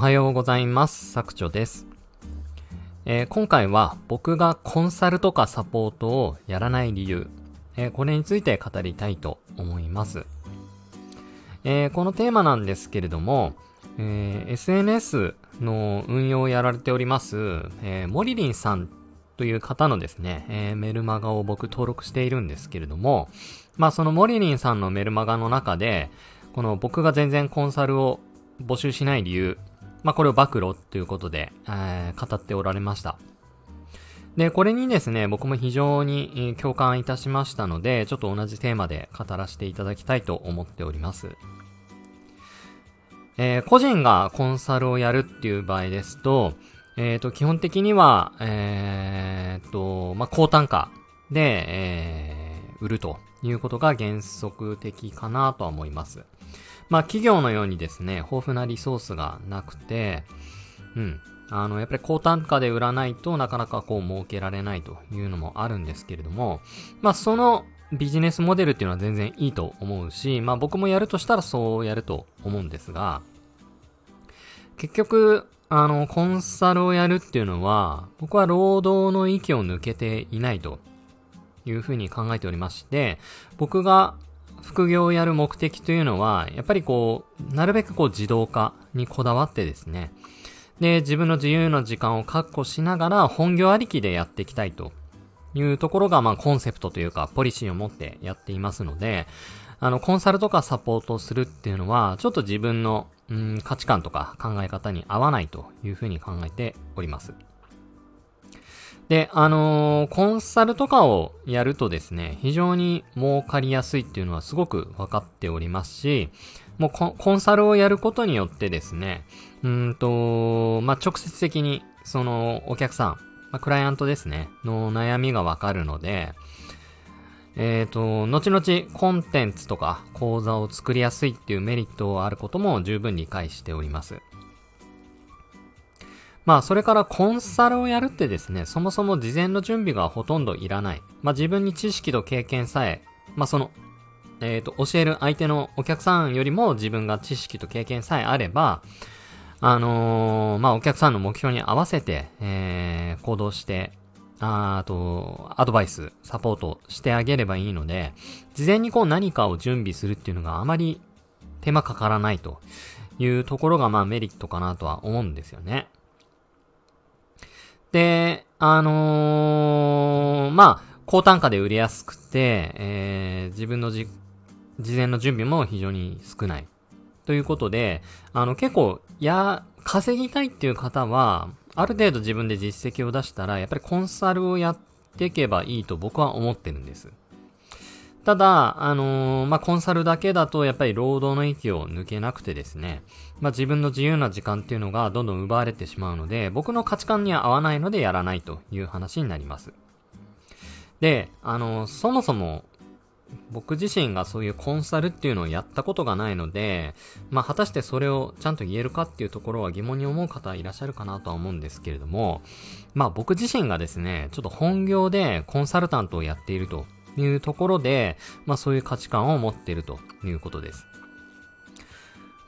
はようございます。作長です、えー、今回は僕がコンサルとかサポートをやらない理由、えー、これについて語りたいと思います。えー、このテーマなんですけれども、え SNS の運用をやられております、えモリリンさんという方のですね、えメルマガを僕登録しているんですけれども、まあそのモリリンさんのメルマガの中で、この僕が全然コンサルを募集しない理由、まあ、これを暴露ということで、えー、語っておられました。で、これにですね、僕も非常に共感いたしましたので、ちょっと同じテーマで語らせていただきたいと思っております。えー、個人がコンサルをやるっていう場合ですと、えっ、ー、と、基本的には、えー、と、まあ、高単価で、えー、売るということが原則的かなとは思います。まあ企業のようにですね、豊富なリソースがなくて、うん。あの、やっぱり高単価で売らないとなかなかこう儲けられないというのもあるんですけれども、まあそのビジネスモデルっていうのは全然いいと思うし、まあ僕もやるとしたらそうやると思うんですが、結局、あの、コンサルをやるっていうのは、僕は労働の域を抜けていないというふうに考えておりまして、僕が副業をやる目的というのは、やっぱりこう、なるべくこう自動化にこだわってですね、で、自分の自由な時間を確保しながら本業ありきでやっていきたいというところが、まあコンセプトというか、ポリシーを持ってやっていますので、あの、コンサルとかサポートするっていうのは、ちょっと自分の、うん、価値観とか考え方に合わないというふうに考えております。で、あのー、コンサルとかをやるとですね、非常に儲かりやすいっていうのはすごく分かっておりますし、もうコンサルをやることによってですね、うんと、まあ、直接的に、その、お客さん、まあ、クライアントですね、の悩みがわかるので、えっ、ー、と、後々コンテンツとか講座を作りやすいっていうメリットがあることも十分理解しております。まあ、それからコンサルをやるってですね、そもそも事前の準備がほとんどいらない。まあ、自分に知識と経験さえ、まあ、その、えっ、ー、と、教える相手のお客さんよりも自分が知識と経験さえあれば、あのー、まあ、お客さんの目標に合わせて、えー、行動して、ああと、アドバイス、サポートしてあげればいいので、事前にこう何かを準備するっていうのがあまり手間かからないというところがまあメリットかなとは思うんですよね。で、あのー、まあ、高単価で売れやすくて、えー、自分のじ、事前の準備も非常に少ない。ということで、あの、結構、や、稼ぎたいっていう方は、ある程度自分で実績を出したら、やっぱりコンサルをやっていけばいいと僕は思ってるんです。ただ、あのー、まあ、コンサルだけだとやっぱり労働の域を抜けなくてですね、まあ、自分の自由な時間っていうのがどんどん奪われてしまうので、僕の価値観には合わないのでやらないという話になります。で、あのー、そもそも、僕自身がそういうコンサルっていうのをやったことがないので、まあ、果たしてそれをちゃんと言えるかっていうところは疑問に思う方いらっしゃるかなとは思うんですけれども、まあ、僕自身がですね、ちょっと本業でコンサルタントをやっているというところで、まあそういう価値観を持っているということです。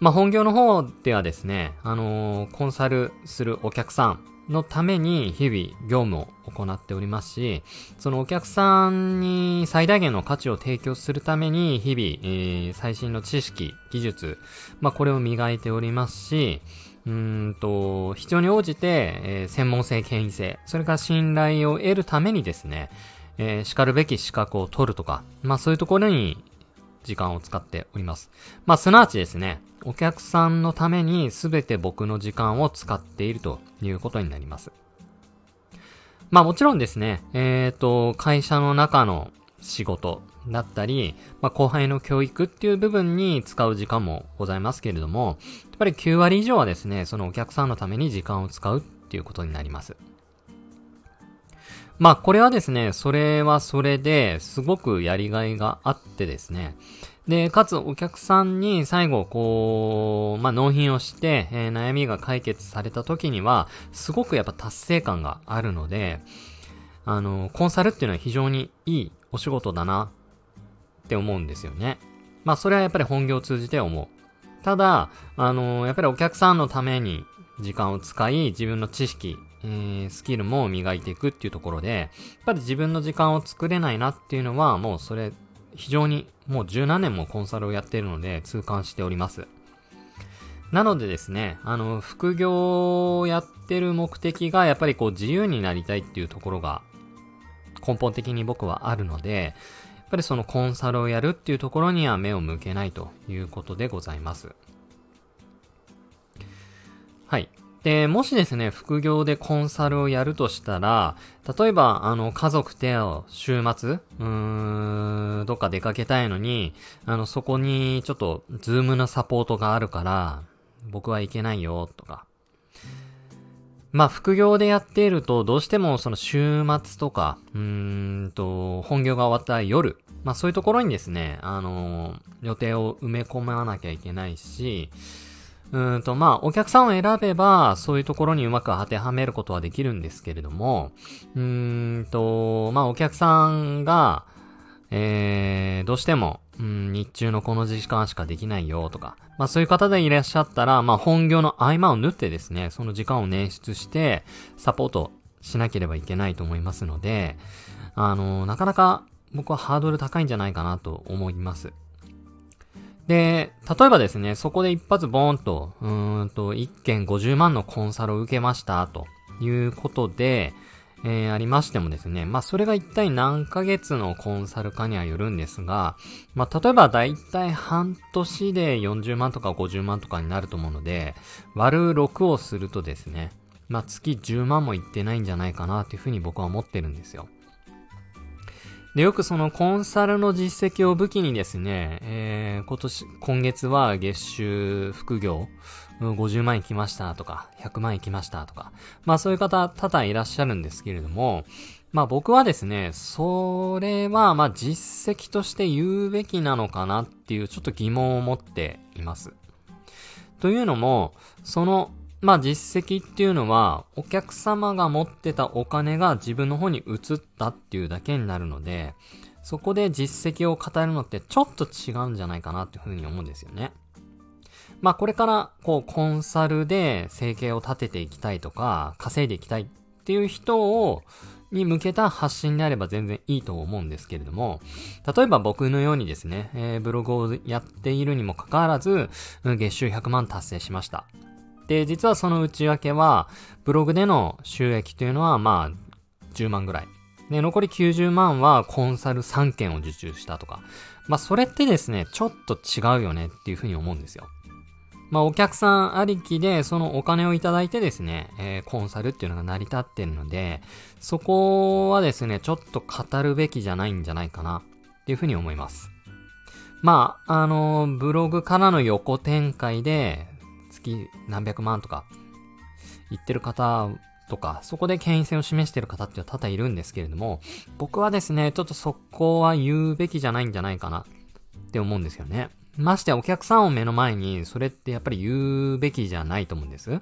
まあ本業の方ではですね、あのー、コンサルするお客さんのために日々業務を行っておりますし、そのお客さんに最大限の価値を提供するために日々、えー、最新の知識、技術、まあこれを磨いておりますし、うんと、必要に応じて、えー、専門性、権威性、それから信頼を得るためにですね、えー、叱るべき資格を取るとか、まあそういうところに時間を使っております。まあすなわちですね、お客さんのために全て僕の時間を使っているということになります。まあもちろんですね、えっ、ー、と、会社の中の仕事だったり、まあ後輩の教育っていう部分に使う時間もございますけれども、やっぱり9割以上はですね、そのお客さんのために時間を使うっていうことになります。まあこれはですね、それはそれですごくやりがいがあってですね。で、かつお客さんに最後こう、まあ納品をして、えー、悩みが解決された時には、すごくやっぱ達成感があるので、あの、コンサルっていうのは非常にいいお仕事だなって思うんですよね。まあそれはやっぱり本業を通じて思う。ただ、あの、やっぱりお客さんのために時間を使い、自分の知識、えー、スキルも磨いていくっていうところで、やっぱり自分の時間を作れないなっていうのは、もうそれ、非常に、もう十何年もコンサルをやっているので、痛感しております。なのでですね、あの、副業をやってる目的が、やっぱりこう自由になりたいっていうところが、根本的に僕はあるので、やっぱりそのコンサルをやるっていうところには目を向けないということでございます。はい。で、もしですね、副業でコンサルをやるとしたら、例えば、あの、家族と週末、うーん、どっか出かけたいのに、あの、そこにちょっと、ズームのサポートがあるから、僕は行けないよ、とか。まあ、副業でやっていると、どうしてもその週末とか、うーんと、本業が終わった夜、まあそういうところにですね、あの予定を埋め込まなきゃいけないし、うんと、まあ、お客さんを選べば、そういうところにうまく当てはめることはできるんですけれども、うんと、まあ、お客さんが、えー、どうしても、うん、日中のこの時間しかできないよとか、まあそういう方でいらっしゃったら、まあ本業の合間を縫ってですね、その時間を捻出して、サポートしなければいけないと思いますので、あの、なかなか僕はハードル高いんじゃないかなと思います。で、例えばですね、そこで一発ボーンと、うーんと、1件50万のコンサルを受けました、ということで、えー、ありましてもですね、まあ、それが一体何ヶ月のコンサルかにはよるんですが、まあ、例えばだいたい半年で40万とか50万とかになると思うので、割る6をするとですね、まあ、月10万もいってないんじゃないかなというふうに僕は思ってるんですよ。で、よくそのコンサルの実績を武器にですね、えー、今年、今月は月収副業、50万いきましたとか、100万いきましたとか、まあそういう方多々いらっしゃるんですけれども、まあ僕はですね、それはまあ実績として言うべきなのかなっていうちょっと疑問を持っています。というのも、そのまあ実績っていうのは、お客様が持ってたお金が自分の方に移ったっていうだけになるので、そこで実績を語るのってちょっと違うんじゃないかなっていうふうに思うんですよね。まあこれからこうコンサルで生計を立てていきたいとか、稼いでいきたいっていう人を、に向けた発信であれば全然いいと思うんですけれども、例えば僕のようにですね、えー、ブログをやっているにもかかわらず、月収100万達成しました。で、実はその内訳は、ブログでの収益というのは、まあ、10万ぐらい。で、残り90万はコンサル3件を受注したとか。まあ、それってですね、ちょっと違うよねっていうふうに思うんですよ。まあ、お客さんありきで、そのお金をいただいてですね、えー、コンサルっていうのが成り立ってるので、そこはですね、ちょっと語るべきじゃないんじゃないかなっていうふうに思います。まあ、あの、ブログからの横展開で、月何百万とか言ってる方とか、そこで権威性を示してる方っては多々いるんですけれども、僕はですね、ちょっとそこは言うべきじゃないんじゃないかなって思うんですよね。ましてお客さんを目の前に、それってやっぱり言うべきじゃないと思うんです。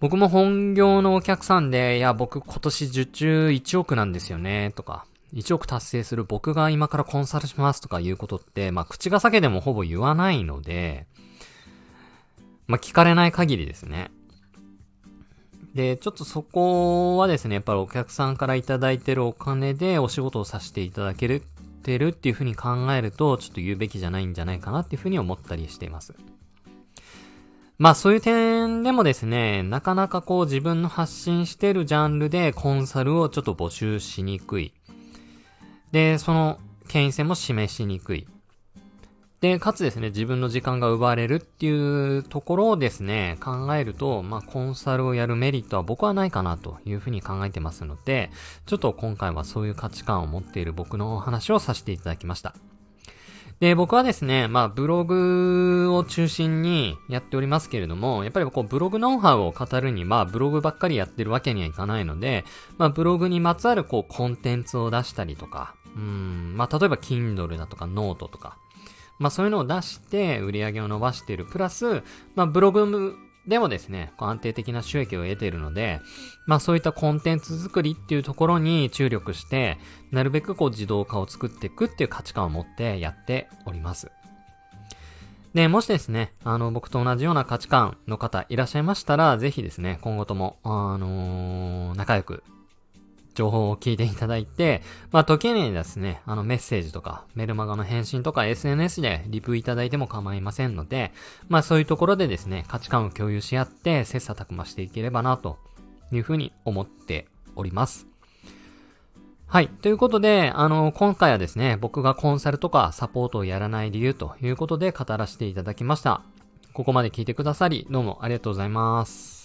僕も本業のお客さんで、いや、僕今年受注1億なんですよね、とか、1億達成する僕が今からコンサルしますとかいうことって、まあ、口が裂けでもほぼ言わないので、まあ、聞かれない限りですね。で、ちょっとそこはですね、やっぱりお客さんからいただいてるお金でお仕事をさせていただけるてるっていうふうに考えると、ちょっと言うべきじゃないんじゃないかなっていうふうに思ったりしています。まあそういう点でもですね、なかなかこう自分の発信してるジャンルでコンサルをちょっと募集しにくい。で、その権威性も示しにくい。で、かつですね、自分の時間が奪われるっていうところをですね、考えると、まあ、コンサルをやるメリットは僕はないかなというふうに考えてますので、ちょっと今回はそういう価値観を持っている僕のお話をさせていただきました。で、僕はですね、まあ、ブログを中心にやっておりますけれども、やっぱりこう、ブログノウハウを語るには、ブログばっかりやってるわけにはいかないので、まあ、ブログにまつわるこう、コンテンツを出したりとか、うん、まあ、例えば、Kindle だとか、ノートとか、まあそういうのを出して売り上げを伸ばしている。プラス、まあブログでもですね、こう安定的な収益を得ているので、まあそういったコンテンツ作りっていうところに注力して、なるべくこう自動化を作っていくっていう価値観を持ってやっております。で、もしですね、あの、僕と同じような価値観の方いらっしゃいましたら、ぜひですね、今後とも、あのー、仲良く、情報を聞いていただいて、まあ、時にですね、あの、メッセージとか、メルマガの返信とか、SNS でリプいただいても構いませんので、まあ、そういうところでですね、価値観を共有し合って、切磋琢磨していければな、というふうに思っております。はい。ということで、あの、今回はですね、僕がコンサルとかサポートをやらない理由ということで語らせていただきました。ここまで聞いてくださり、どうもありがとうございます。